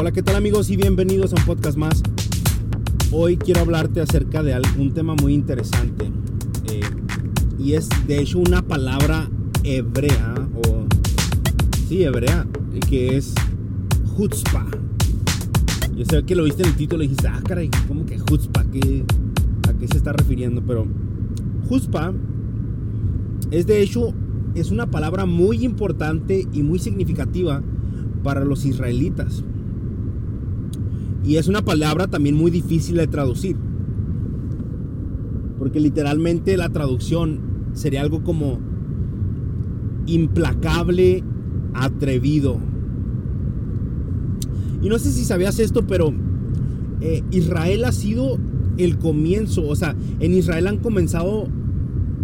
Hola, ¿qué tal amigos y bienvenidos a un podcast más? Hoy quiero hablarte acerca de un tema muy interesante eh, y es de hecho una palabra hebrea o sí, hebrea, que es chutzpah. Yo sé que lo viste en el título y dijiste, ah, caray, ¿cómo que chutzpah? ¿Qué, ¿A qué se está refiriendo? Pero chutzpah es de hecho es una palabra muy importante y muy significativa para los israelitas. Y es una palabra también muy difícil de traducir. Porque literalmente la traducción sería algo como implacable, atrevido. Y no sé si sabías esto, pero eh, Israel ha sido el comienzo. O sea, en Israel han comenzado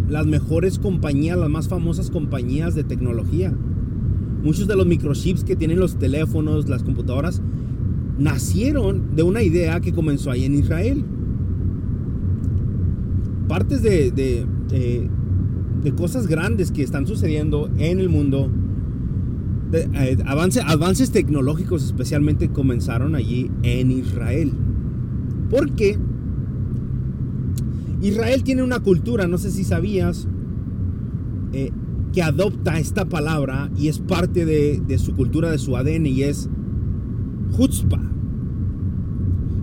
las mejores compañías, las más famosas compañías de tecnología. Muchos de los microchips que tienen los teléfonos, las computadoras, nacieron de una idea que comenzó ahí en Israel. Partes de, de, cosas grandes que están sucediendo en el mundo, eh, avances tecnológicos especialmente comenzaron allí en Israel. Porque Israel tiene una cultura, no sé si sabías, eh, que adopta esta palabra y es parte de, de su cultura, de su ADN y es chutzpah.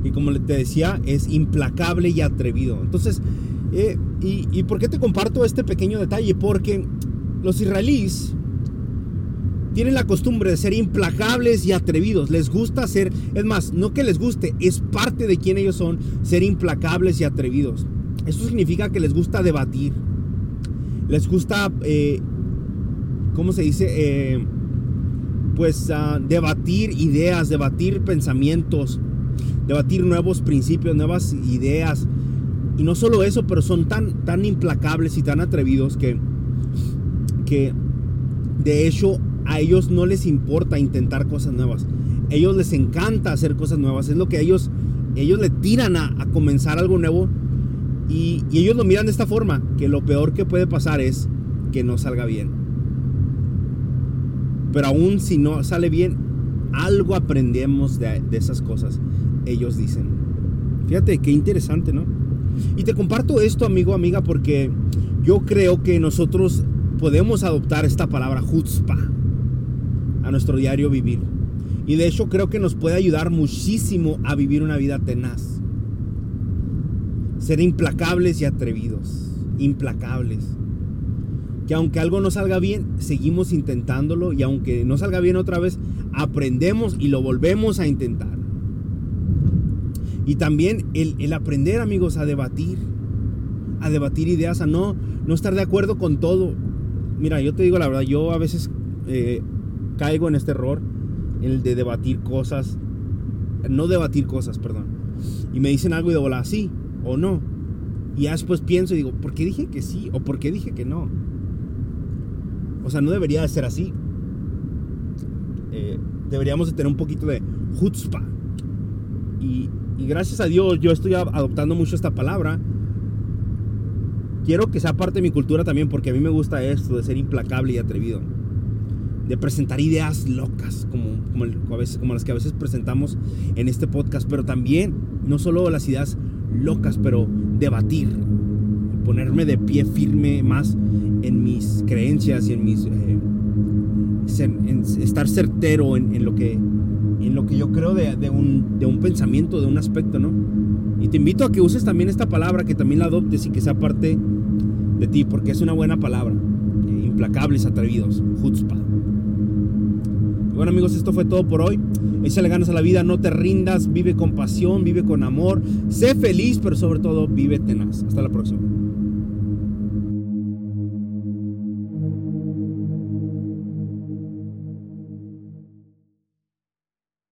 Y como te decía, es implacable y atrevido. Entonces, eh, y, por qué te comparto este pequeño detalle? Porque los israelíes tienen la costumbre de ser implacables y atrevidos. Les gusta ser, es más, no que les guste, es parte de quien ellos son, ser implacables y atrevidos. Eso significa que les gusta debatir. Les gusta, eh, ¿cómo se dice? Eh, pues uh, debatir ideas, debatir pensamientos, debatir nuevos principios, nuevas ideas. Y no solo eso, pero son tan, tan implacables y tan atrevidos que, que de hecho a ellos no les importa intentar cosas nuevas. A ellos les encanta hacer cosas nuevas. Es lo que ellos, ellos le tiran a, a comenzar algo nuevo. Y, y ellos lo miran de esta forma, que lo peor que puede pasar es que no salga bien. Pero aún si no sale bien, algo aprendemos de, esas cosas, ellos dicen. Fíjate, qué interesante, ¿no? Y te comparto esto, amigo, amiga, porque yo creo que nosotros podemos adoptar esta palabra chutzpah a nuestro diario vivir. Y de hecho creo que nos puede ayudar muchísimo a vivir una vida tenaz. Ser implacables y atrevidos. Implacables que aunque algo no salga bien, seguimos intentándolo y aunque no salga bien otra vez, aprendemos y lo volvemos a intentar. Y también el, aprender, amigos, a debatir, a debatir ideas, a no, no estar de acuerdo con todo. Mira, yo te digo la verdad, yo a veces eh, caigo en este error, el de debatir cosas, no debatir cosas, perdón. Y me dicen algo y digo, sí o no. Y ya después pienso y digo, ¿por qué dije que sí o por qué dije que no? O sea, no debería de ser así. Eh, deberíamos de tener un poquito de chutzpah. Y, gracias a Dios yo estoy adoptando mucho esta palabra. Quiero que sea parte de mi cultura también porque a mí me gusta esto de ser implacable y atrevido. De presentar ideas locas como, como las que a veces presentamos en este podcast. Pero también, no solo las ideas locas, pero debatir. Ponerme de pie firme más en mis creencias y en mis... Eh, estar certero en, lo que, en lo que yo creo de, un, de un pensamiento, de un aspecto, ¿no? Y te invito a que uses también esta palabra, que también la adoptes y que sea parte de ti, porque es una buena palabra. Eh, implacables, atrevidos, chutzpah. Bueno amigos, esto fue todo por hoy. Échale ganas a la vida, no te rindas, vive con pasión, vive con amor, sé feliz, pero sobre todo vive tenaz. Hasta la próxima.